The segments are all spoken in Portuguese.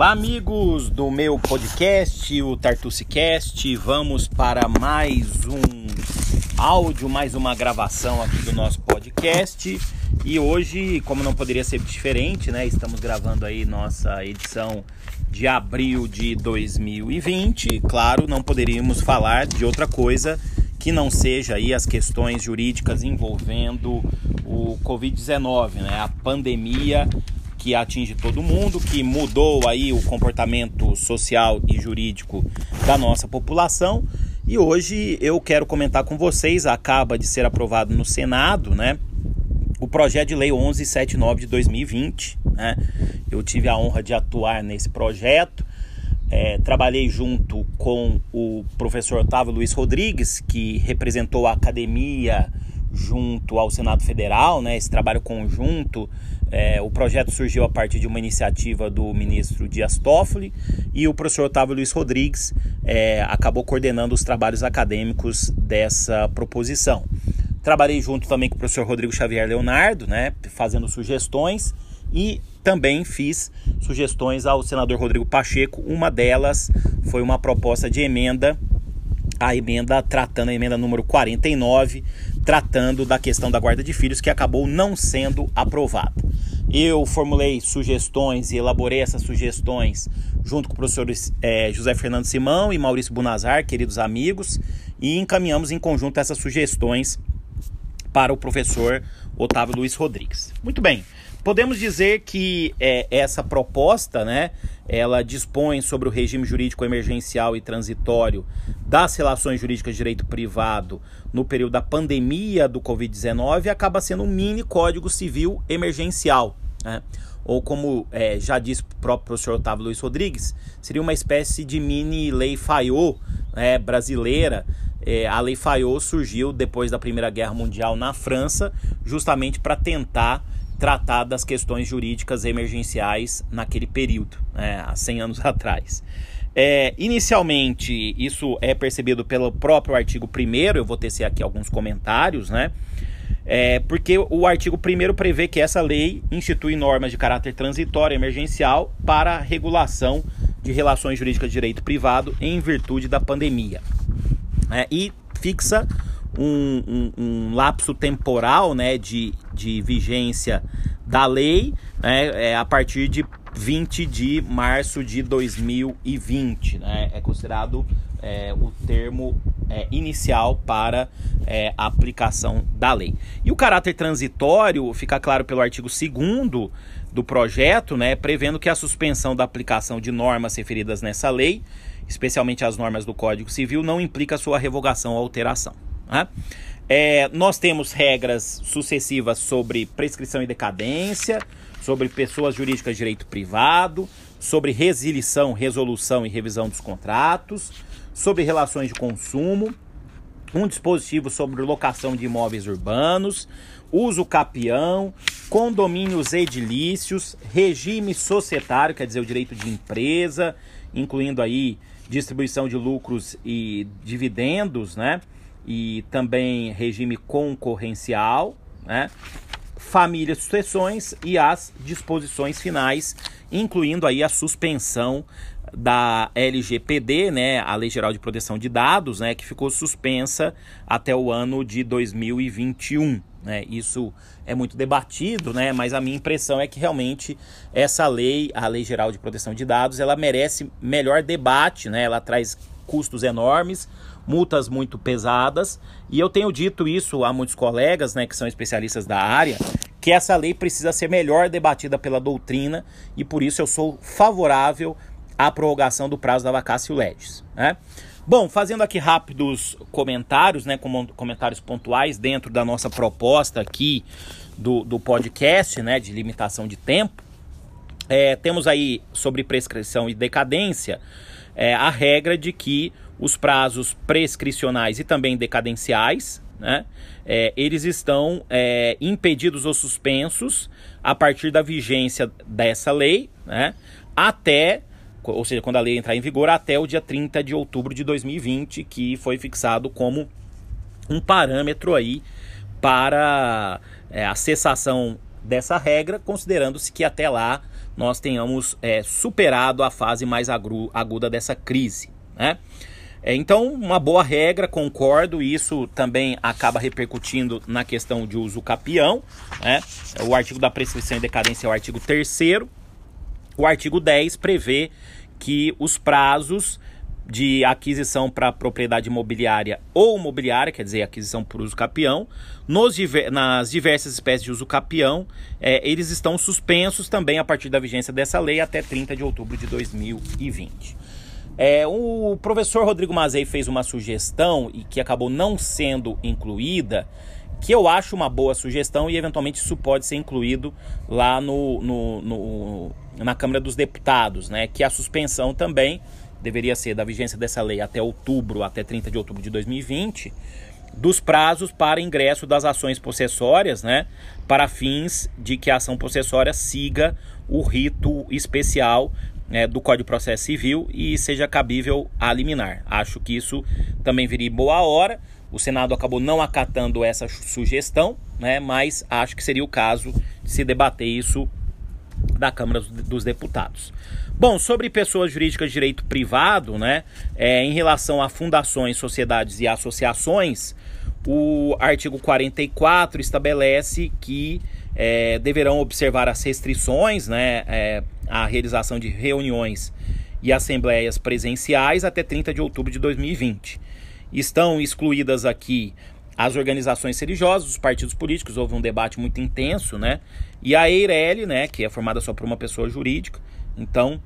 Olá, amigos do meu podcast, o Tartucicast. Vamos para mais um áudio, mais uma gravação aqui do nosso podcast. E hoje, como não poderia ser diferente, né? Estamos gravando aí nossa edição de abril de 2020. Claro, não poderíamos falar de outra coisa que não seja aí as questões jurídicas envolvendo o Covid-19, né? A pandemia que atinge todo mundo, que mudou aí o comportamento social e jurídico da nossa população. E hoje eu quero comentar com vocês, acaba de ser aprovado no Senado, né? O projeto de lei 1179 de 2020, né? Eu tive a honra de atuar nesse projeto. É, trabalhei junto com o professor Otávio Luiz Rodrigues, que representou a academia junto ao Senado Federal, né? Esse trabalho conjunto é, o projeto surgiu a partir de uma iniciativa do ministro Dias Toffoli e o professor Otávio Luiz Rodrigues é, acabou coordenando os trabalhos acadêmicos dessa proposição. Trabalhei junto também com o professor Rodrigo Xavier Leonardo, né, fazendo sugestões e também fiz sugestões ao senador Rodrigo Pacheco. Uma delas foi uma proposta de emenda, a emenda tratando a emenda número 49, tratando da questão da guarda de filhos, que acabou não sendo aprovada. Eu formulei sugestões e elaborei essas sugestões junto com o professor é, José Fernando Simão e Maurício Bunazar, queridos amigos, e encaminhamos em conjunto essas sugestões para o professor Otávio Luiz Rodrigues. Muito bem, podemos dizer que é, essa proposta, né, ela dispõe sobre o regime jurídico emergencial e transitório das relações jurídicas de direito privado no período da pandemia do Covid-19 e acaba sendo um mini código civil emergencial. Né? Ou como é, já disse o próprio professor Otávio Luiz Rodrigues, seria uma espécie de mini lei Fayot né, brasileira. É, a lei Fayot surgiu depois da Primeira Guerra Mundial na França, justamente para tentar tratar das questões jurídicas emergenciais naquele período, né, há 100 anos atrás. É, inicialmente, isso é percebido pelo próprio artigo 1 eu vou tecer aqui alguns comentários, né? É, porque o artigo 1 prevê que essa lei institui normas de caráter transitório emergencial para a regulação de relações jurídicas de direito privado em virtude da pandemia. É, e fixa um, um, um, lapso temporal né, de, de vigência da lei né, é, a partir de 20 de março de 2020. Né? É considerado é, o termo é, inicial para é, a aplicação da lei. E o caráter transitório fica claro pelo artigo 2 do projeto, né, prevendo que a suspensão da aplicação de normas referidas nessa lei, especialmente as normas do Código Civil, não implica sua revogação ou alteração. Né? É, nós temos regras sucessivas sobre prescrição e decadência, sobre pessoas jurídicas de direito privado, sobre resilição, resolução e revisão dos contratos, sobre relações de consumo, um dispositivo sobre locação de imóveis urbanos, uso capião, condomínios edilícios, regime societário, quer dizer, o direito de empresa, incluindo aí distribuição de lucros e dividendos, né? E também regime concorrencial, né? família, sucessões e as disposições finais, incluindo aí a suspensão da LGPD, né, a Lei Geral de Proteção de Dados, né, que ficou suspensa até o ano de 2021. Né? Isso é muito debatido, né? mas a minha impressão é que realmente essa lei, a Lei Geral de Proteção de Dados, ela merece melhor debate, né? ela traz custos enormes, multas muito pesadas, e eu tenho dito isso a muitos colegas, né, que são especialistas da área, que essa lei precisa ser melhor debatida pela doutrina e por isso eu sou favorável à prorrogação do prazo da vacácio legis, né? Bom, fazendo aqui rápidos comentários, né, comentários pontuais dentro da nossa proposta aqui do, do podcast, né, de limitação de tempo, é, temos aí sobre prescrição e decadência é, a regra de que os prazos prescricionais e também decadenciais, né, é, eles estão é, impedidos ou suspensos a partir da vigência dessa lei, né, até, ou seja, quando a lei entrar em vigor, até o dia 30 de outubro de 2020, que foi fixado como um parâmetro aí para é, a cessação dessa regra, considerando-se que até lá nós tenhamos é, superado a fase mais aguda dessa crise. Né? É, então, uma boa regra, concordo, isso também acaba repercutindo na questão de uso capião. Né? O artigo da prescrição e decadência é o artigo 3. O artigo 10 prevê que os prazos de aquisição para propriedade imobiliária ou mobiliária, quer dizer, aquisição por uso capião, nos, nas diversas espécies de uso capião, é, eles estão suspensos também a partir da vigência dessa lei até 30 de outubro de 2020. É, o professor Rodrigo Mazei fez uma sugestão e que acabou não sendo incluída, que eu acho uma boa sugestão e eventualmente isso pode ser incluído lá no, no, no na Câmara dos Deputados, né? Que a suspensão também deveria ser da vigência dessa lei até outubro, até 30 de outubro de 2020, dos prazos para ingresso das ações possessórias, né, para fins de que a ação possessória siga o rito especial né, do Código de Processo Civil e seja cabível a liminar. Acho que isso também viria boa hora. O Senado acabou não acatando essa sugestão, né, mas acho que seria o caso de se debater isso da Câmara dos Deputados. Bom, sobre pessoas jurídicas de direito privado, né, é, em relação a fundações, sociedades e associações, o artigo 44 estabelece que é, deverão observar as restrições né, é, à realização de reuniões e assembleias presenciais até 30 de outubro de 2020. Estão excluídas aqui as organizações religiosas, os partidos políticos, houve um debate muito intenso, né? E a EIRELI, né, que é formada só por uma pessoa jurídica, então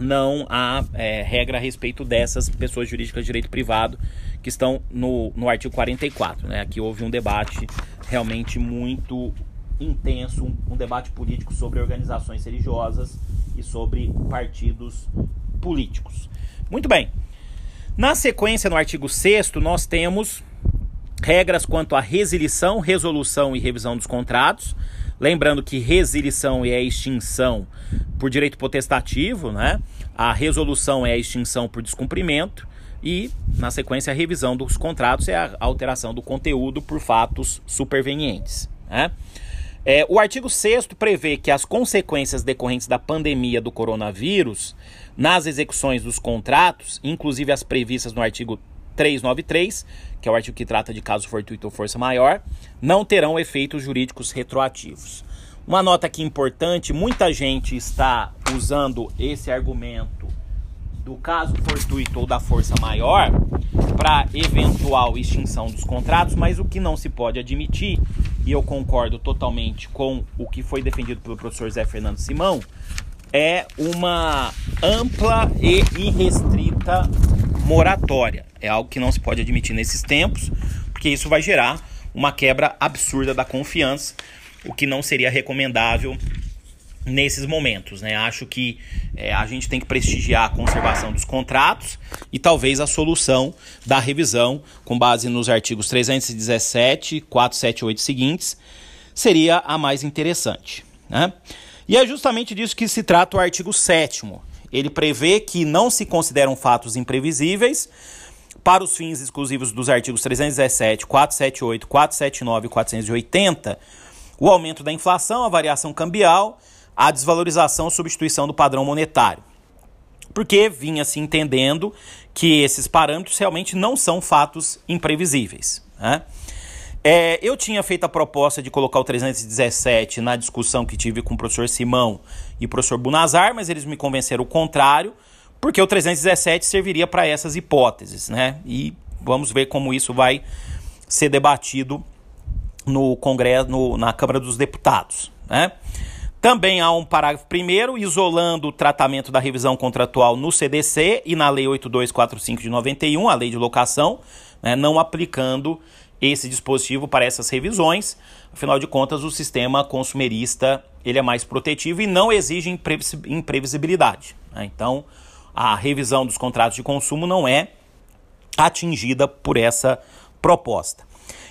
não há é, regra a respeito dessas pessoas jurídicas de direito privado que estão no, no artigo 44. Né? Aqui houve um debate realmente muito intenso, um, um debate político sobre organizações religiosas e sobre partidos políticos. Muito bem. Na sequência, no artigo 6, nós temos regras quanto à resilição, resolução e revisão dos contratos. Lembrando que resilição é a extinção por direito potestativo, né? A resolução é a extinção por descumprimento e, na sequência, a revisão dos contratos é a alteração do conteúdo por fatos supervenientes. Né? É, o artigo 6 prevê que as consequências decorrentes da pandemia do coronavírus nas execuções dos contratos, inclusive as previstas no artigo 393, que é o artigo que trata de caso fortuito ou força maior, não terão efeitos jurídicos retroativos. Uma nota aqui importante: muita gente está usando esse argumento do caso fortuito ou da força maior para eventual extinção dos contratos, mas o que não se pode admitir, e eu concordo totalmente com o que foi defendido pelo professor Zé Fernando Simão, é uma ampla e irrestrita moratória. É algo que não se pode admitir nesses tempos, porque isso vai gerar uma quebra absurda da confiança, o que não seria recomendável nesses momentos. Né? Acho que é, a gente tem que prestigiar a conservação dos contratos e talvez a solução da revisão, com base nos artigos 317, 478 seguintes, seria a mais interessante. Né? E é justamente disso que se trata o artigo 7. Ele prevê que não se consideram fatos imprevisíveis para os fins exclusivos dos artigos 317, 478, 479 e 480, o aumento da inflação, a variação cambial, a desvalorização ou substituição do padrão monetário. Porque vinha se entendendo que esses parâmetros realmente não são fatos imprevisíveis. Né? É, eu tinha feito a proposta de colocar o 317 na discussão que tive com o professor Simão e o professor Bunazar, mas eles me convenceram o contrário porque o 317 serviria para essas hipóteses, né? E vamos ver como isso vai ser debatido no Congresso, no, na Câmara dos Deputados, né? Também há um parágrafo primeiro isolando o tratamento da revisão contratual no CDC e na Lei 8245 de 91, a Lei de Locação, né, não aplicando esse dispositivo para essas revisões. Afinal de contas, o sistema consumerista ele é mais protetivo e não exige imprevisibilidade. Né? Então, a revisão dos contratos de consumo não é atingida por essa proposta.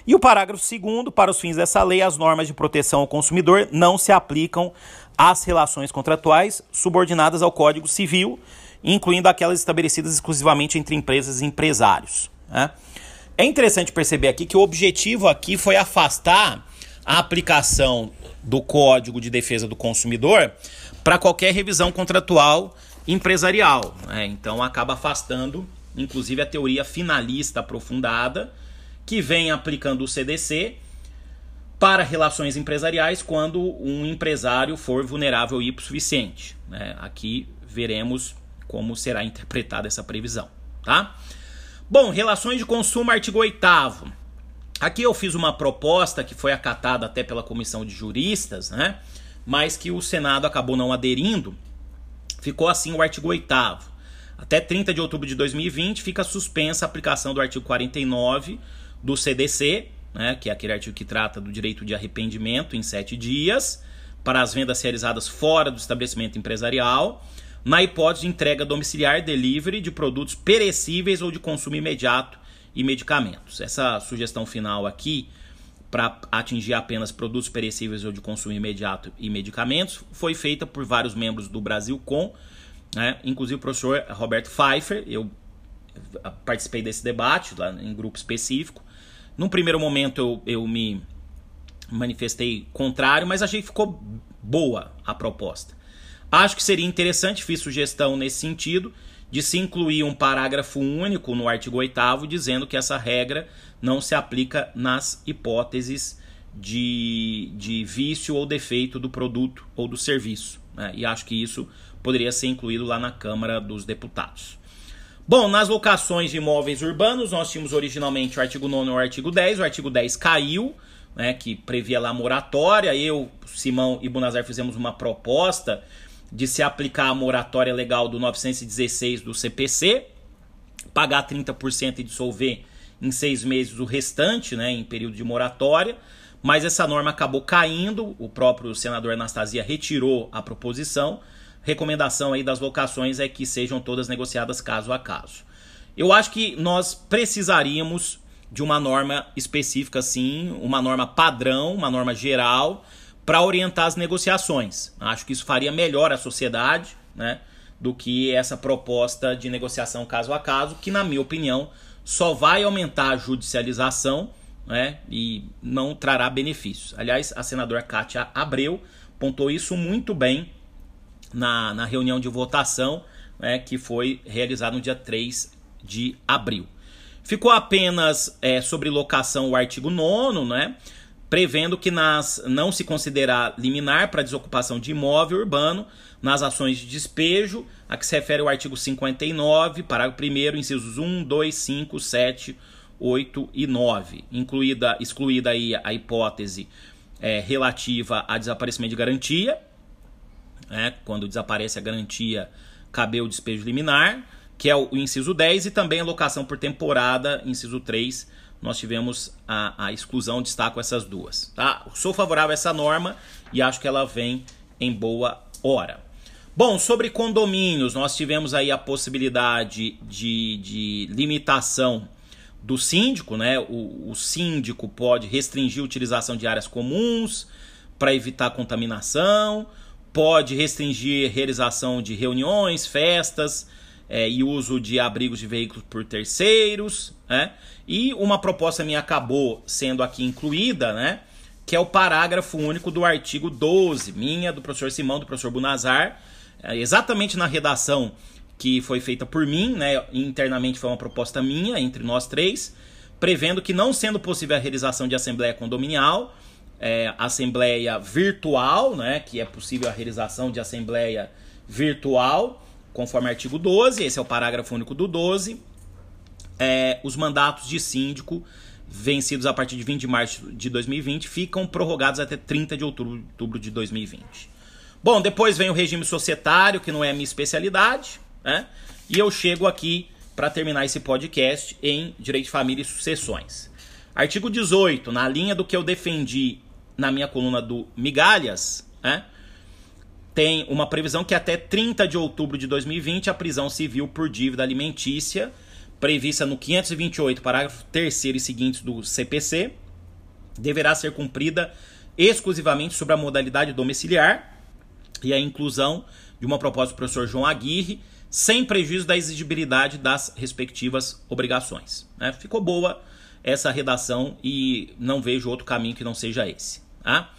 E o parágrafo 2 para os fins dessa lei, as normas de proteção ao consumidor não se aplicam às relações contratuais subordinadas ao Código Civil, incluindo aquelas estabelecidas exclusivamente entre empresas e empresários. Né? É interessante perceber aqui que o objetivo aqui foi afastar a aplicação do Código de Defesa do Consumidor para qualquer revisão contratual empresarial. Né? Então acaba afastando, inclusive, a teoria finalista aprofundada, que vem aplicando o CDC para relações empresariais quando um empresário for vulnerável e suficiente. Né? Aqui veremos como será interpretada essa previsão. Tá? Bom, relações de consumo, artigo 8 Aqui eu fiz uma proposta que foi acatada até pela comissão de juristas, né? mas que o Senado acabou não aderindo. Ficou assim o artigo 8 Até 30 de outubro de 2020 fica suspensa a aplicação do artigo 49 do CDC, né, que é aquele artigo que trata do direito de arrependimento em sete dias, para as vendas realizadas fora do estabelecimento empresarial, na hipótese de entrega domiciliar, delivery de produtos perecíveis ou de consumo imediato e medicamentos. Essa sugestão final aqui, para atingir apenas produtos perecíveis ou de consumo imediato e medicamentos, foi feita por vários membros do Brasil com, né, inclusive o professor Roberto Pfeiffer, eu participei desse debate lá em grupo específico, num primeiro momento eu, eu me manifestei contrário, mas achei que ficou boa a proposta. Acho que seria interessante, fiz sugestão nesse sentido, de se incluir um parágrafo único no artigo 8 dizendo que essa regra não se aplica nas hipóteses de, de vício ou defeito do produto ou do serviço. Né? E acho que isso poderia ser incluído lá na Câmara dos Deputados. Bom, nas locações de imóveis urbanos, nós tínhamos originalmente o artigo 9 e o artigo 10. O artigo 10 caiu, né, que previa lá moratória. Eu, Simão e Bunazar fizemos uma proposta de se aplicar a moratória legal do 916 do CPC, pagar 30% e dissolver em seis meses o restante, né, em período de moratória. Mas essa norma acabou caindo, o próprio senador Anastasia retirou a proposição recomendação aí das locações é que sejam todas negociadas caso a caso. Eu acho que nós precisaríamos de uma norma específica, sim, uma norma padrão, uma norma geral, para orientar as negociações. Acho que isso faria melhor a sociedade, né? Do que essa proposta de negociação caso a caso, que, na minha opinião, só vai aumentar a judicialização né, e não trará benefícios. Aliás, a senadora Kátia Abreu pontou isso muito bem na, na reunião de votação né, que foi realizada no dia 3 de abril. Ficou apenas é, sobre locação o artigo 9, né? Prevendo que nas, não se considerar liminar para desocupação de imóvel urbano nas ações de despejo, a que se refere o artigo 59, parágrafo 1, incisos 1, 2, 5, 7, 8 e 9. Incluída, excluída aí a hipótese é, relativa a desaparecimento de garantia, né, quando desaparece a garantia, caber o despejo liminar, que é o, inciso 10, e também a locação por temporada, inciso 3, nós tivemos a, a exclusão, destaco essas duas. Tá? Sou favorável a essa norma e acho que ela vem em boa hora. Bom, sobre condomínios, nós tivemos aí a possibilidade de, de limitação do síndico, né? O, o síndico pode restringir a utilização de áreas comuns para evitar contaminação pode restringir realização de reuniões, festas é, e uso de abrigos de veículos por terceiros. Né? E uma proposta minha acabou sendo aqui incluída, né? que é o parágrafo único do artigo 12, minha, do professor Simão, do professor Bunazar, é, exatamente na redação que foi feita por mim, né? internamente foi uma proposta minha, entre nós três, prevendo que não sendo possível a realização de assembleia condominial, é, assembleia virtual, né, que é possível a realização de assembleia virtual, conforme artigo 12, esse é o parágrafo único do 12. É, os mandatos de síndico vencidos a partir de 20 de março de 2020 ficam prorrogados até 30 de outubro, de 2020. Bom, depois vem o regime societário, que não é a minha especialidade, né? E eu chego aqui para terminar esse podcast em Direito de Família e Sucessões. Artigo 18, na linha do que eu defendi na minha coluna do Migalhas, né, tem uma previsão que até 30 de outubro de 2020 a prisão civil por dívida alimentícia, prevista no 528, parágrafo 3 e seguintes do CPC, deverá ser cumprida exclusivamente sobre a modalidade domiciliar e a inclusão de uma proposta do professor João Aguirre, sem prejuízo da exigibilidade das respectivas obrigações. Né? Ficou boa essa redação e não vejo outro caminho que não seja esse. Tá?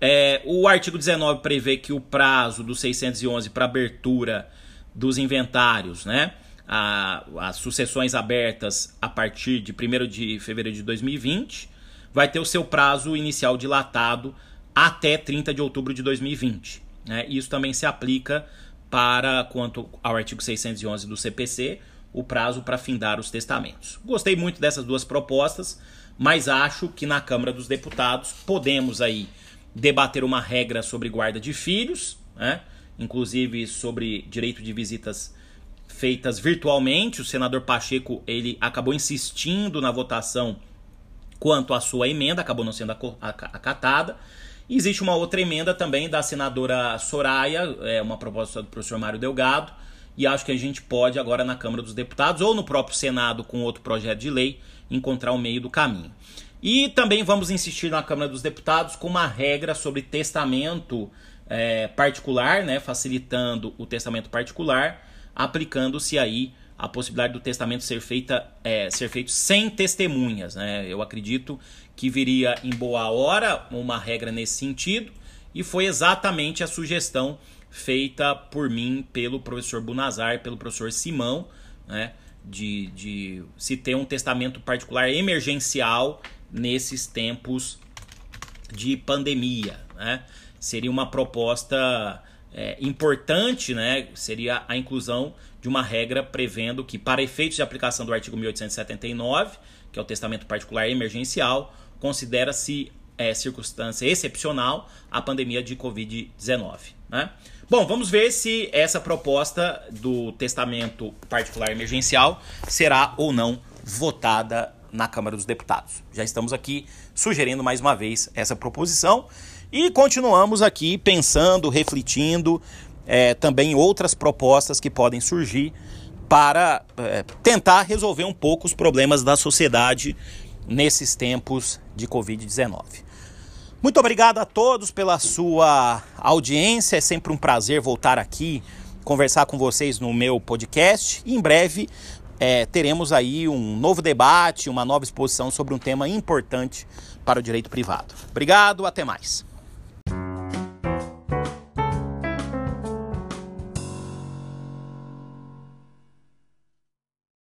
É, o artigo 19 prevê que o prazo do 611 para abertura dos inventários, né? A, as sucessões abertas a partir de 1 de fevereiro de 2020, vai ter o seu prazo inicial dilatado até 30 de outubro de 2020. Né? Isso também se aplica para quanto ao artigo 611 do CPC, o prazo para findar os testamentos. Gostei muito dessas duas propostas, mas acho que na Câmara dos Deputados podemos aí debater uma regra sobre guarda de filhos, né? inclusive sobre direito de visitas feitas virtualmente. O senador Pacheco ele acabou insistindo na votação quanto à sua emenda, acabou não sendo acatada. Existe uma outra emenda também da senadora Soraya, é uma proposta do professor Mário Delgado, e acho que a gente pode agora na Câmara dos Deputados ou no próprio Senado com outro projeto de lei encontrar o meio do caminho. E também vamos insistir na Câmara dos Deputados com uma regra sobre testamento é, particular, né, facilitando o testamento particular, aplicando-se aí a possibilidade do testamento ser, feita, é, ser feito sem testemunhas. Né? Eu acredito que viria em boa hora uma regra nesse sentido, e foi exatamente a sugestão feita por mim, pelo professor Bunazar, pelo professor Simão, né, de, de se ter um testamento particular emergencial nesses tempos de pandemia. Né? Seria uma proposta é, importante, né? seria a inclusão de uma regra prevendo que, para efeitos de aplicação do artigo 1879, que é o testamento particular emergencial, considera-se é, circunstância excepcional a pandemia de Covid-19. Né? Bom, vamos ver se essa proposta do testamento particular emergencial será ou não votada na Câmara dos Deputados. Já estamos aqui sugerindo mais uma vez essa proposição e continuamos aqui pensando, refletindo é, também outras propostas que podem surgir para é, tentar resolver um pouco os problemas da sociedade nesses tempos de Covid-19. Muito obrigado a todos pela sua audiência. É sempre um prazer voltar aqui conversar com vocês no meu podcast. E em breve é, teremos aí um novo debate, uma nova exposição sobre um tema importante para o direito privado. Obrigado, até mais.